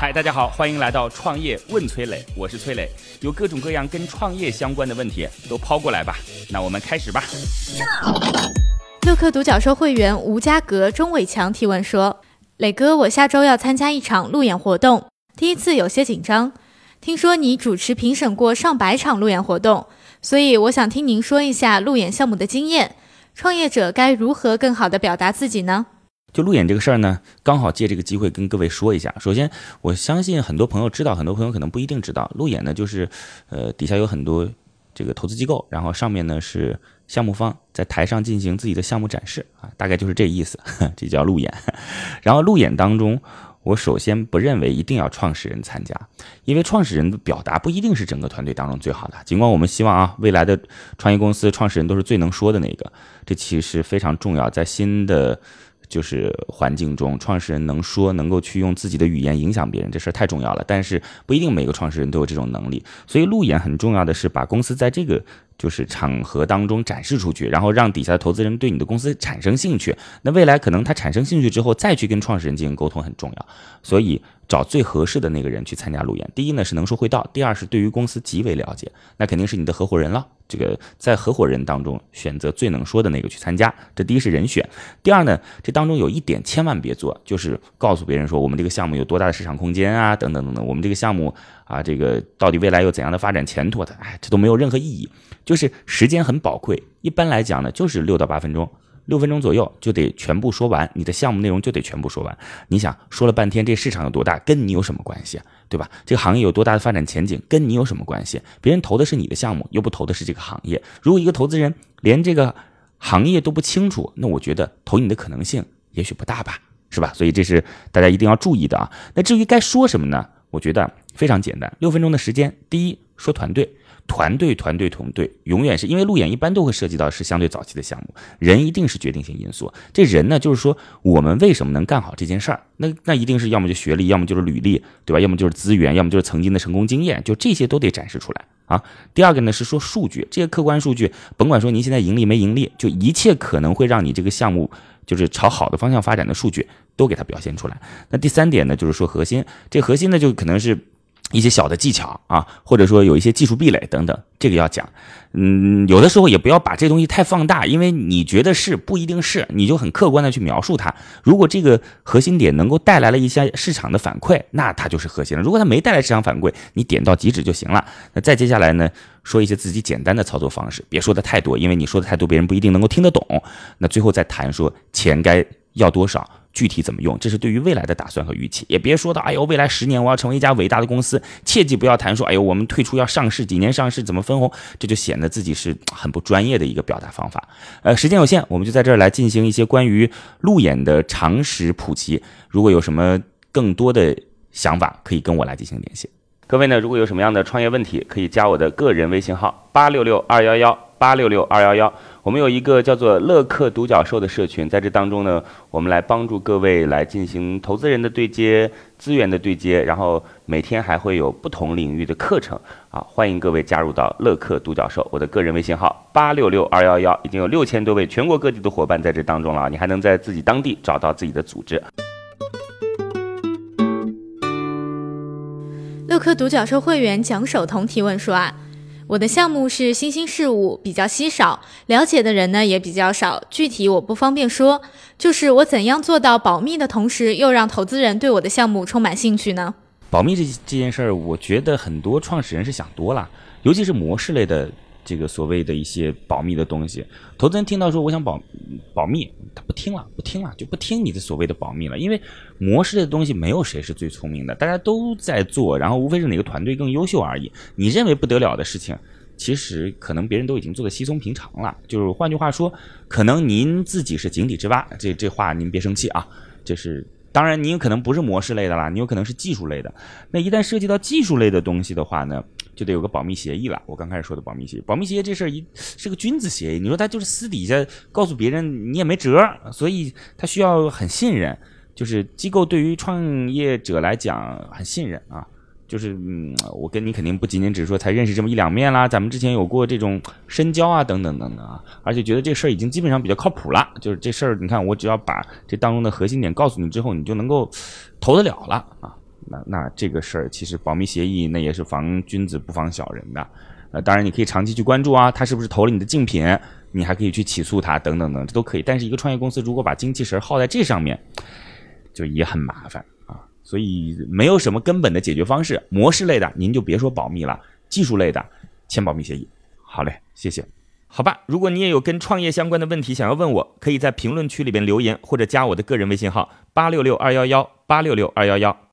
嗨，大家好，欢迎来到创业问崔磊，我是崔磊，有各种各样跟创业相关的问题都抛过来吧。那我们开始吧。乐客独角兽会员吴家格、钟伟强提问说：“磊哥，我下周要参加一场路演活动，第一次有些紧张。听说你主持评审过上百场路演活动，所以我想听您说一下路演项目的经验。创业者该如何更好地表达自己呢？”就路演这个事儿呢，刚好借这个机会跟各位说一下。首先，我相信很多朋友知道，很多朋友可能不一定知道，路演呢就是，呃，底下有很多这个投资机构，然后上面呢是项目方在台上进行自己的项目展示啊，大概就是这意思，这叫路演。然后路演当中，我首先不认为一定要创始人参加，因为创始人的表达不一定是整个团队当中最好的。尽管我们希望啊，未来的创业公司创始人都是最能说的那个，这其实非常重要，在新的。就是环境中，创始人能说，能够去用自己的语言影响别人，这事儿太重要了。但是不一定每个创始人都有这种能力，所以路演很重要的是把公司在这个就是场合当中展示出去，然后让底下的投资人对你的公司产生兴趣。那未来可能他产生兴趣之后，再去跟创始人进行沟通很重要。所以。找最合适的那个人去参加路演。第一呢是能说会道，第二是对于公司极为了解，那肯定是你的合伙人了。这个在合伙人当中选择最能说的那个去参加，这第一是人选。第二呢，这当中有一点千万别做，就是告诉别人说我们这个项目有多大的市场空间啊，等等等等，我们这个项目啊，这个到底未来有怎样的发展前途的，哎，这都没有任何意义。就是时间很宝贵，一般来讲呢，就是六到八分钟。六分钟左右就得全部说完，你的项目内容就得全部说完。你想说了半天，这市场有多大，跟你有什么关系，对吧？这个行业有多大的发展前景，跟你有什么关系？别人投的是你的项目，又不投的是这个行业。如果一个投资人连这个行业都不清楚，那我觉得投你的可能性也许不大吧，是吧？所以这是大家一定要注意的啊。那至于该说什么呢？我觉得非常简单，六分钟的时间，第一说团队。团队，团队，团队，永远是因为路演一般都会涉及到是相对早期的项目，人一定是决定性因素。这人呢，就是说我们为什么能干好这件事儿？那那一定是要么就学历，要么就是履历，对吧？要么就是资源，要么就是曾经的成功经验，就这些都得展示出来啊。第二个呢是说数据，这些客观数据，甭管说您现在盈利没盈利，就一切可能会让你这个项目就是朝好的方向发展的数据都给它表现出来。那第三点呢，就是说核心，这核心呢就可能是。一些小的技巧啊，或者说有一些技术壁垒等等，这个要讲。嗯，有的时候也不要把这东西太放大，因为你觉得是不一定是，你就很客观的去描述它。如果这个核心点能够带来了一些市场的反馈，那它就是核心了。如果它没带来市场反馈，你点到即止就行了。那再接下来呢，说一些自己简单的操作方式，别说的太多，因为你说的太多，别人不一定能够听得懂。那最后再谈说钱该要多少。具体怎么用，这是对于未来的打算和预期。也别说到，哎呦，未来十年我要成为一家伟大的公司，切记不要谈说，哎呦，我们退出要上市，几年上市怎么分红，这就显得自己是很不专业的一个表达方法。呃，时间有限，我们就在这儿来进行一些关于路演的常识普及。如果有什么更多的想法，可以跟我来进行联系。各位呢，如果有什么样的创业问题，可以加我的个人微信号八六六二幺幺八六六二幺幺。我们有一个叫做乐客独角兽的社群，在这当中呢，我们来帮助各位来进行投资人的对接、资源的对接，然后每天还会有不同领域的课程啊，欢迎各位加入到乐客独角兽。我的个人微信号八六六二幺幺，已经有六千多位全国各地的伙伴在这当中了，你还能在自己当地找到自己的组织。乐客独角兽会员蒋守彤提问说啊。我的项目是新兴事物，比较稀少，了解的人呢也比较少，具体我不方便说。就是我怎样做到保密的同时，又让投资人对我的项目充满兴趣呢？保密这这件事儿，我觉得很多创始人是想多了，尤其是模式类的。这个所谓的一些保密的东西，投资人听到说我想保保密，他不听了，不听了，就不听你的所谓的保密了。因为模式的东西没有谁是最聪明的，大家都在做，然后无非是哪个团队更优秀而已。你认为不得了的事情，其实可能别人都已经做的稀松平常了。就是换句话说，可能您自己是井底之蛙，这这话您别生气啊。这是当然，你有可能不是模式类的啦，你有可能是技术类的。那一旦涉及到技术类的东西的话呢？就得有个保密协议了。我刚开始说的保密协议，保密协议这事儿一是个君子协议。你说他就是私底下告诉别人，你也没辙，所以他需要很信任。就是机构对于创业者来讲很信任啊。就是嗯，我跟你肯定不仅仅只是说才认识这么一两面啦，咱们之前有过这种深交啊，等等等等啊。而且觉得这事儿已经基本上比较靠谱了。就是这事儿，你看我只要把这当中的核心点告诉你之后，你就能够投得了了啊。那那这个事儿其实保密协议那也是防君子不防小人的。呃，当然你可以长期去关注啊，他是不是投了你的竞品，你还可以去起诉他等等等，这都可以。但是一个创业公司如果把精气神耗在这上面，就也很麻烦。所以没有什么根本的解决方式，模式类的您就别说保密了，技术类的签保密协议。好嘞，谢谢。好吧，如果你也有跟创业相关的问题想要问我，可以在评论区里边留言，或者加我的个人微信号八六六二幺幺八六六二幺幺。